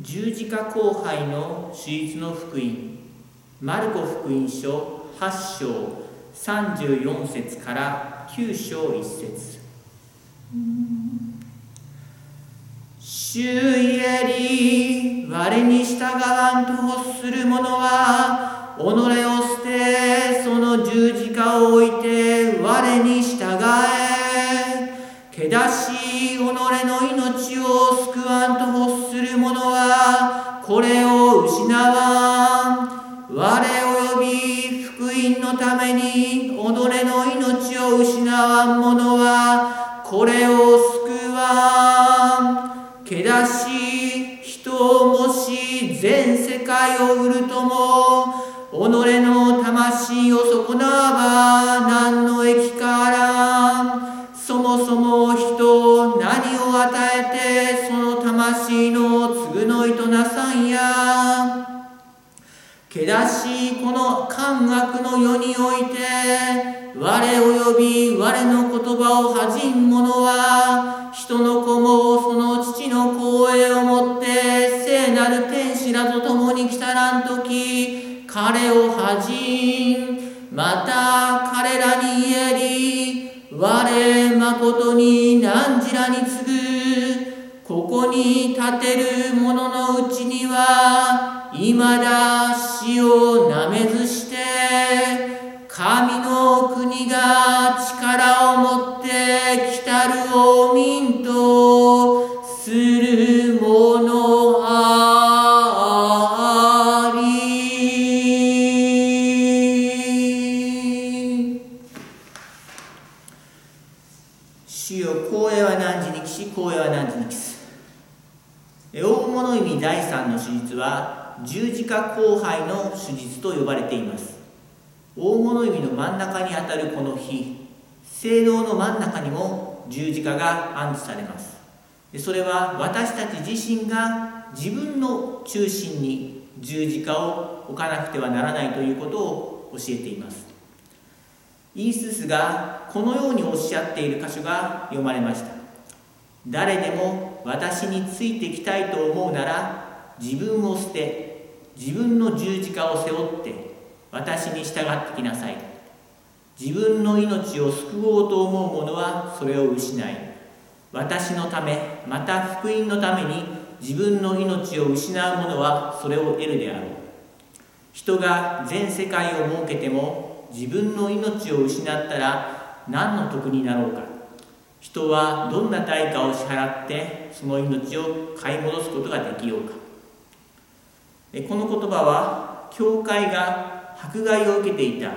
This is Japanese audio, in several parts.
十字架後輩の手術の福音。マルコ福音書8章34節から9章1節。主イエリ我に従わんと欲する者は己を捨てその十字架を置いて我に従これを失わん我及び福音のために己の命を失わん者はこれを救わんけだし人をもし全世界を売るとも己の魂を損なわば何の益からそもそもけだしこの感覚の世において我及び我の言葉を恥じん者は人の子もその父の光栄をもって聖なる天使らと共に来たらん時彼を恥じんまた彼らに言えり我誠に何時らに次ぐここに立てる者のうちにはいまだ死をなめずして神の国が力を持って来たるお民と十字架後輩の手術と呼ばれています。大物意味の真ん中にあたるこの日聖堂の真ん中にも十字架が安置されます。それは私たち自身が自分の中心に十字架を置かなくてはならないということを教えています。イーススがこのようにおっしゃっている箇所が読まれました。誰でも私についてきたいと思うなら自分を捨て自分の十字架を背負って私に従ってきなさい。自分の命を救おうと思う者はそれを失い私のためまた福音のために自分の命を失う者はそれを得るであろう。人が全世界を設けても自分の命を失ったら何の得になろうか。人はどんな対価を支払ってその命を買い戻すことができようか。この言葉は教会が迫害を受けていた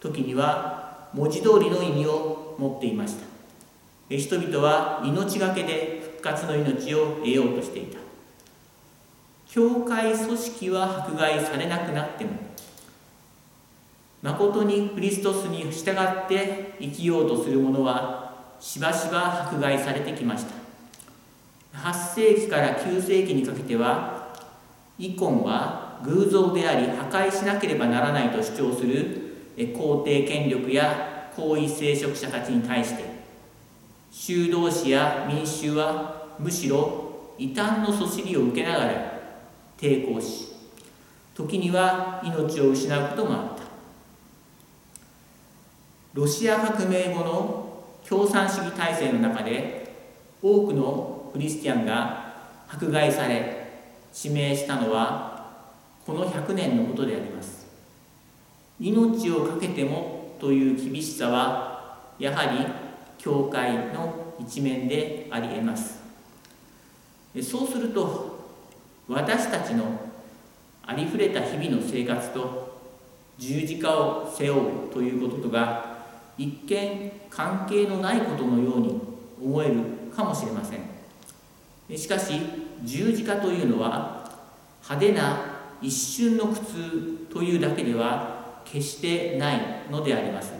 時には文字通りの意味を持っていました。人々は命がけで復活の命を得ようとしていた。教会組織は迫害されなくなっても誠にクリストスに従って生きようとする者はしばしば迫害されてきました。8世紀から9世紀にかけてはイコンは偶像であり破壊しなければならないと主張する皇帝権力や皇位聖職者たちに対して修道士や民衆はむしろ異端のそしりを受けながら抵抗し時には命を失うこともあった。ロシア革命後の共産主義体制の中で多くのクリスチャンが迫害され指名したのはこの100年のことであります。命を懸けてもという厳しさはやはり教会の一面でありえます。そうすると私たちのありふれた日々の生活と十字架を背負うということとが一見関係のないことのように思えるかもしれません。しかし十字架というのは派手な一瞬の苦痛というだけでは決してないのであります。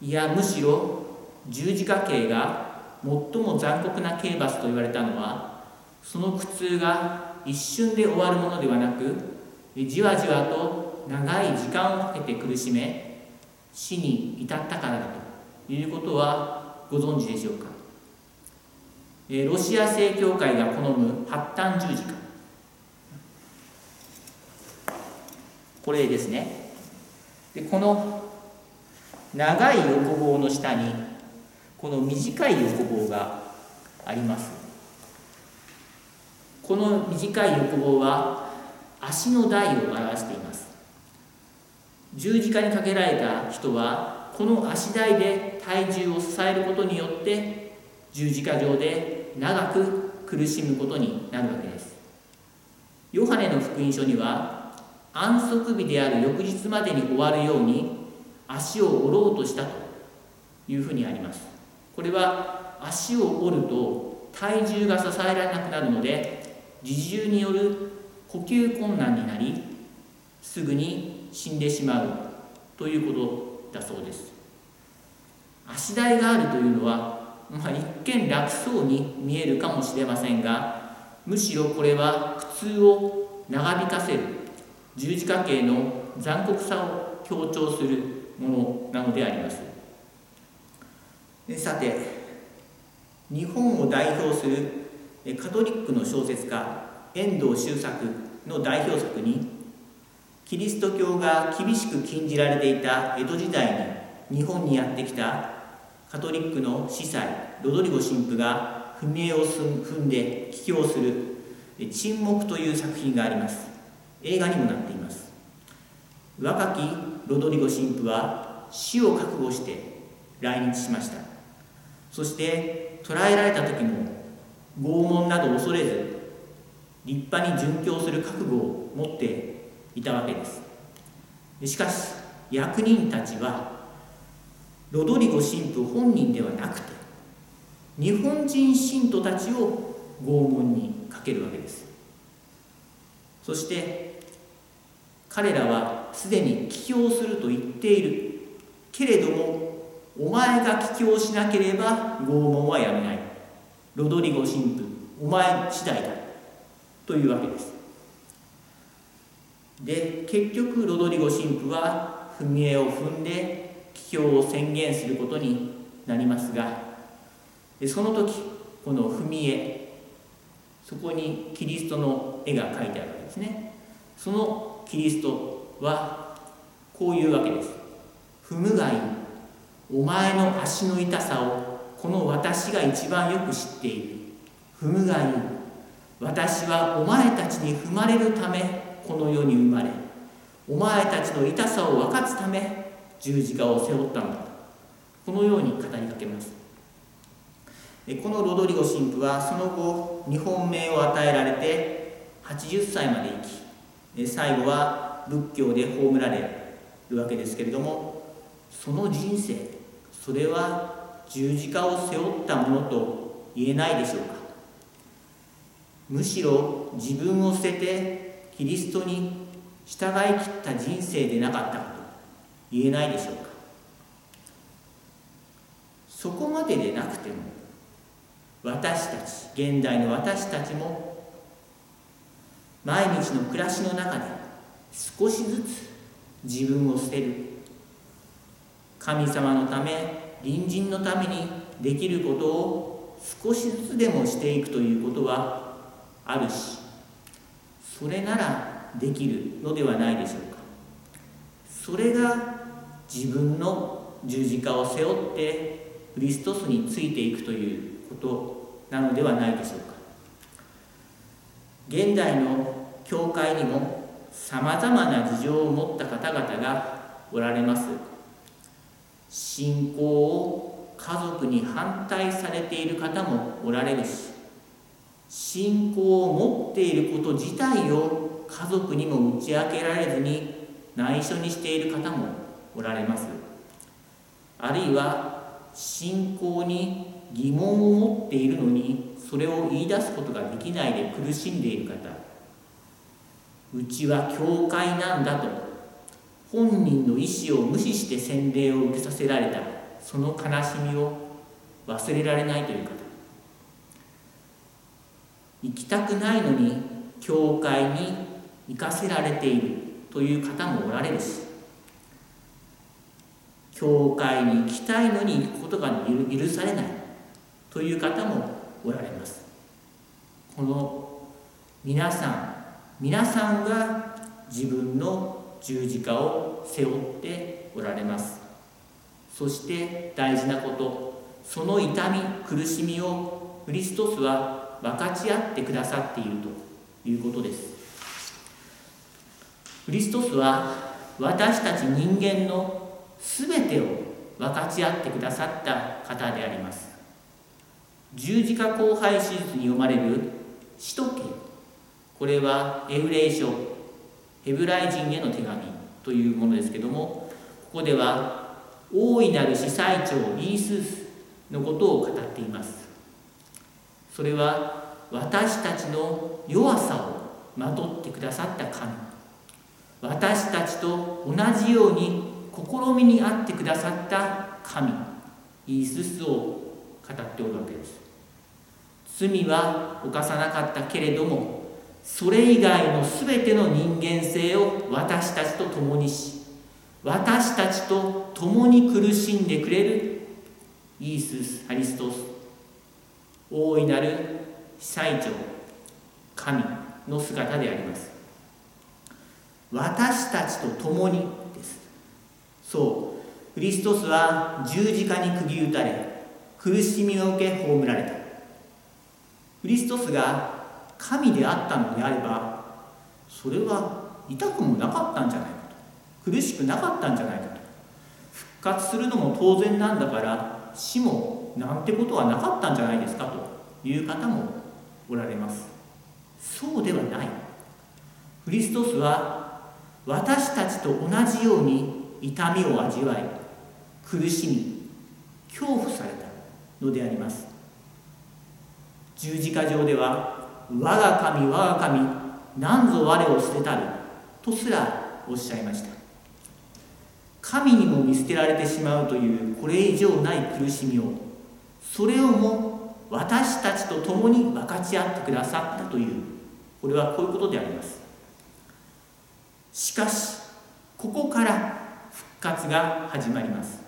いやむしろ十字架刑が最も残酷な刑罰と言われたのはその苦痛が一瞬で終わるものではなくじわじわと長い時間をかけて苦しめ死に至ったからだということはご存知でしょうか？ロシア正教会が好む発端十字架。これですね。でこの長い横棒の下にこの短い横棒があります。この短い横棒は足の台を表しています。十字架にかけられた人はこの足台で体重を支えることによって十字架上で長く苦しむことになるわけです。ヨハネの福音書には安息日である翌日までに終わるように足を折ろうとしたというふうにあります。これは足を折ると体重が支えられなくなるので自重による呼吸困難になりすぐに死んでしまうということだそうです。足台があるというのはまあ、一見楽そうに見えるかもしれませんがむしろこれは苦痛を長引かせる十字架形の残酷さを強調するものなのであります。さて日本を代表するカトリックの小説家遠藤周作の代表作にキリスト教が厳しく禁じられていた江戸時代に日本にやってきたカトリックの司祭ロドリゴ神父が踏み絵を踏んで帰郷する「沈黙」という作品があります。映画にもなっています。若きロドリゴ神父は死を覚悟して来日しました。そして捕らえられた時も拷問など恐れず立派に殉教する覚悟を持っていたわけです。しかし役人たちはロドリゴ神父本人ではなくて日本人信徒たちを拷問にかけるわけです。そして彼らはすでに帰郷すると言っている。けれどもお前が帰郷しなければ拷問はやめない。ロドリゴ神父お前次第だ。というわけです。で結局ロドリゴ神父は踏み絵を踏んで帰郷を宣言することになりますがその時この踏み絵そこにキリストの絵が描いてあるわけですね。そのキリストはこういうわけです。踏むがいいお前の足の痛さをこの私が一番よく知っている。踏むがいい私はお前たちに踏まれるためこの世に生まれ。お前たちの痛さを分かつため十字架を背負ったんだこのように語りかけます。このロドリゴ神父はその後日本名を与えられて80歳まで生き最後は仏教で葬られるわけですけれどもその人生それは十字架を背負ったものと言えないでしょうか。むしろ自分を捨ててキリストに従い切った人生でなかったか。言えないでしょうか？そこまででなくても私たち現代の私たちも毎日の暮らしの中で少しずつ自分を捨てる。神様のため隣人のためにできることを少しずつでもしていくということはあるしそれならできるのではないでしょうか。それが自分の十字架を背負ってクリストスについていくということなのではないでしょうか。現代の教会にもさまざまな事情を持った方々がおられます。信仰を家族に反対されている方もおられるし信仰を持っていること自体を家族にも打ち明けられずに内緒にしている方もおられます。あるいは信仰に疑問を持っているのにそれを言い出すことができないで苦しんでいる方。うちは教会なんだと本人の意思を無視して洗礼を受けさせられたその悲しみを忘れられないという方。行きたくないのに教会に行かせられているという方もおられるし教会に行きたいのに行くことが許されない。という方もおられます。この皆さん皆さんが自分の十字架を背負っておられます。そして大事なことその痛み苦しみをクリストスは分かち合ってくださっているということです。クリストスは私たち人間の全てを分かち合ってくださった方であります。十字架荒廃手術に読まれる使徒記これはエウレイ書ヘブライ人への手紙というものですけどもここでは大いなる司祭長イースースのことを語っています。それは私たちの弱さをまとってくださった神。私たちと同じように試みにあってくださった神イーススを語っておるわけです罪は犯さなかったけれどもそれ以外の全ての人間性を私たちと共にし私たちと共に苦しんでくれるイースス・ハリストス大いなる司祭長神の姿であります私たちと共にそう。クリストスは十字架に釘打たれ苦しみを受け葬られた。クリストスが神であったのであればそれは痛くもなかったんじゃないかと。苦しくなかったんじゃないかと。復活するのも当然なんだから死もなんてことはなかったんじゃないですかと。いう方もおられます。そうではない。クリストスは私たちと同じように痛みを味わい苦しみ恐怖されたのであります。十字架上では我が神我が神何ぞ我を捨てたるとすらおっしゃいました。神にも見捨てられてしまうというこれ以上ない苦しみをそれをも私たちと共に分かち合ってくださったというこれはこういうことであります。しかしここから活が始まります。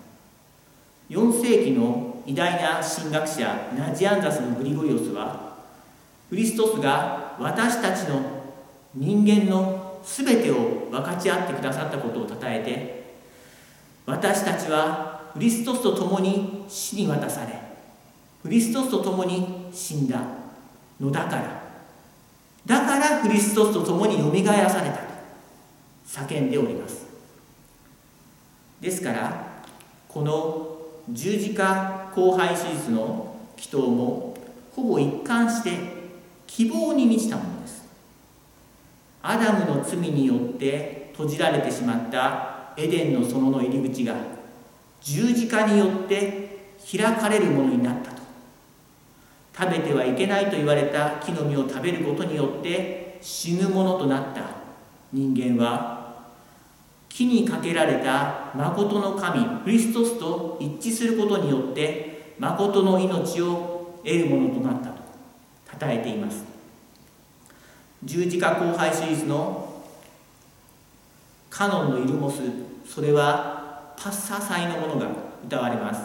4世紀の偉大な神学者ナジアンザスのグリゴリオスはクリストスが私たちの人間の全てを分かち合ってくださったことをたたえて私たちはクリストスと共に死に渡されクリストスと共に死んだのだから。だからクリストスと共によみがえらされたと叫んでおります。ですからこの十字架荒廃手術の祈祷もほぼ一貫して希望に満ちたものです。アダムの罪によって閉じられてしまったエデンの園の入り口が十字架によって開かれるものになったと。食べてはいけないと言われた木の実を食べることによって死ぬものとなった人間は木にかけられた誠の神クリストスと一致することによって誠の命を得るものとなったと称えています。十字架荒廃シリーズのカノンのイルモスそれはパッサ祭のものが歌われます。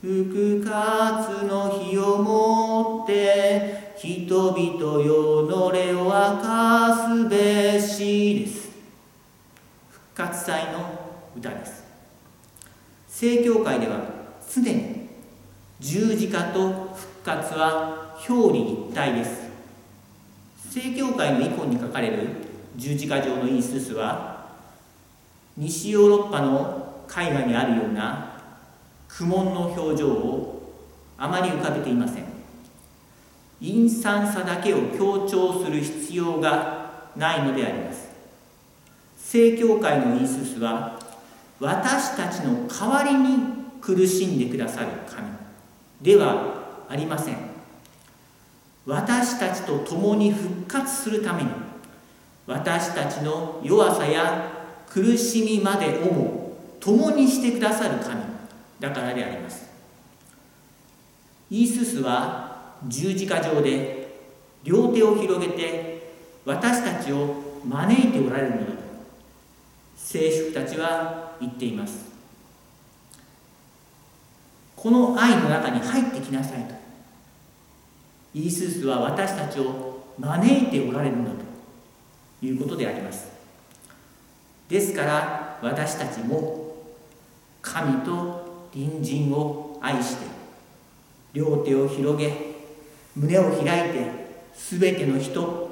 復活の日をもって人々よのれを明かすべしです。復活祭の歌です。正教会ではすでに十字架と復活は表裏一体です。正教会のイコンに書かれる十字架上のイーススは西ヨーロッパの絵画にあるような苦悶の表情をあまり浮かべていません。陰惨さだけを強調する必要がないのであります。正教会のイーススは私たちの代わりに苦しんでくださる神。ではありません。私たちと共に復活するために私たちの弱さや苦しみまでをも共にしてくださる神。だからであります。イーススは十字架上で両手を広げて私たちを招いておられるのだ。聖職たちは言っています。この愛の中に入ってきなさいと。イースースは私たちを招いておられるんだと。いうことであります。ですから私たちも神と隣人を愛して両手を広げ胸を開いて全ての人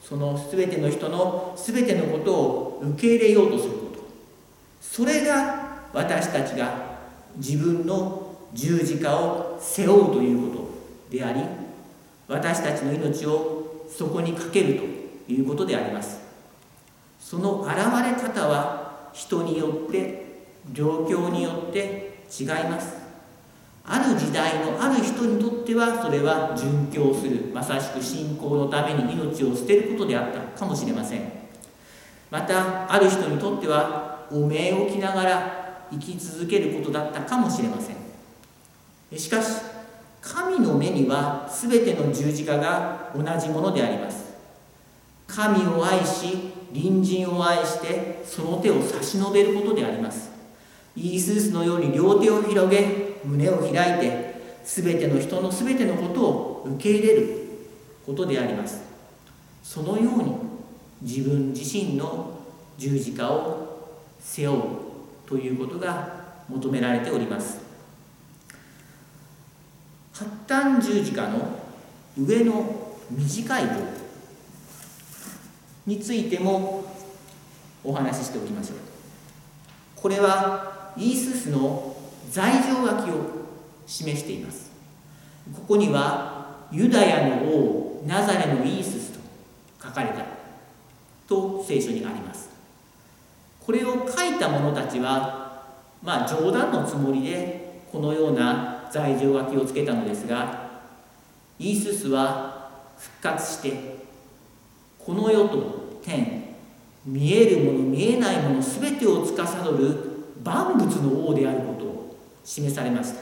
その全ての人の全てのことを受け入れようとする。それが私たちが自分の十字架を背負うということであり私たちの命をそこにかけるということであります。その現れ方は人によって状況によって違います。ある時代のある人にとってはそれは殉教する。まさしく信仰のために命を捨てることであったかもしれません。またある人にとっては汚名を着ながら生き続けることだったかもしれません。しかし神の目には全ての十字架が同じものであります。神を愛し隣人を愛してその手を差し伸べることであります。イースースのように両手を広げ胸を開いて全ての人の全てのことを受け入れることであります。そのように自分自身の十字架を背負うということが求められております。発端十字架の上の短い棒についてもお話ししておきましょう。これはイーススの罪状書きを示しています。ここにはユダヤの王ナザレのイーススと書かれたと聖書にあります。これを書いた者たちはまあ冗談のつもりでこのような罪状書きをつけたのですがイーススは復活してこの世と天見えるもの見えないもの全てを司る万物の王であることを示されました。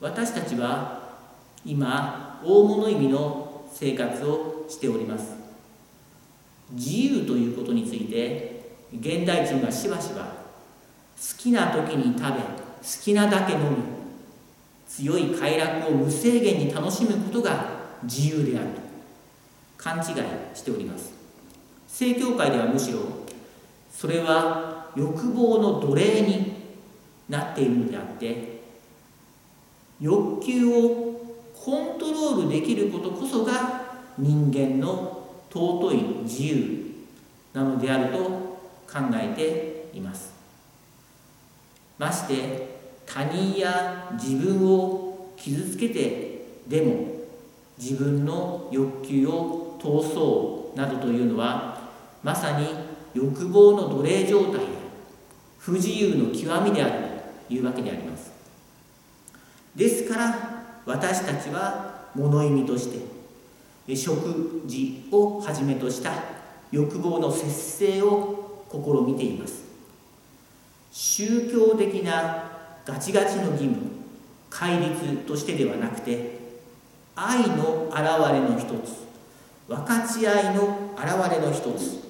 私たちは今大物意味の生活をしております。自由ということについて現代人はしばしば好きな時に食べ好きなだけ飲み強い快楽を無制限に楽しむことが自由であると勘違いしております。正教会ではむしろそれは欲望の奴隷になっているのであって欲求をコントロールできることこそが人間の尊い自由なのであると考えていますまして他人や自分を傷つけてでも自分の欲求を通そうなどというのはまさに欲望の奴隷状態で不自由の極みである。というわけでありますですから私たちは物意味として食事をはじめとした欲望の節制を試みています。宗教的なガチガチの義務戒律としてではなくて愛の現れの一つ分かち合いの現れの一つ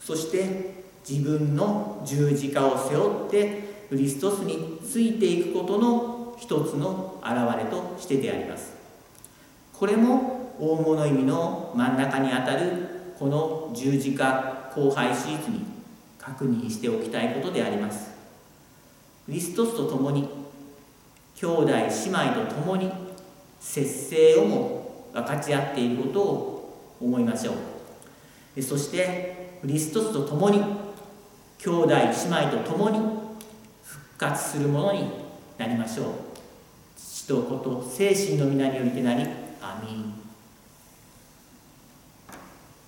そして自分の十字架を背負ってクリストスについていくことの一つの表れとしてであります。これも大物意味の真ん中にあたるこの十字架荒廃手術に確認しておきたいことであります。リストスと共に兄弟姉妹と共に節制をも分かち合っていることを思いましょう。そしてリストスと共に兄弟姉妹と共に復活するものになりましょう。父と子と精神の皆によりてなりアミン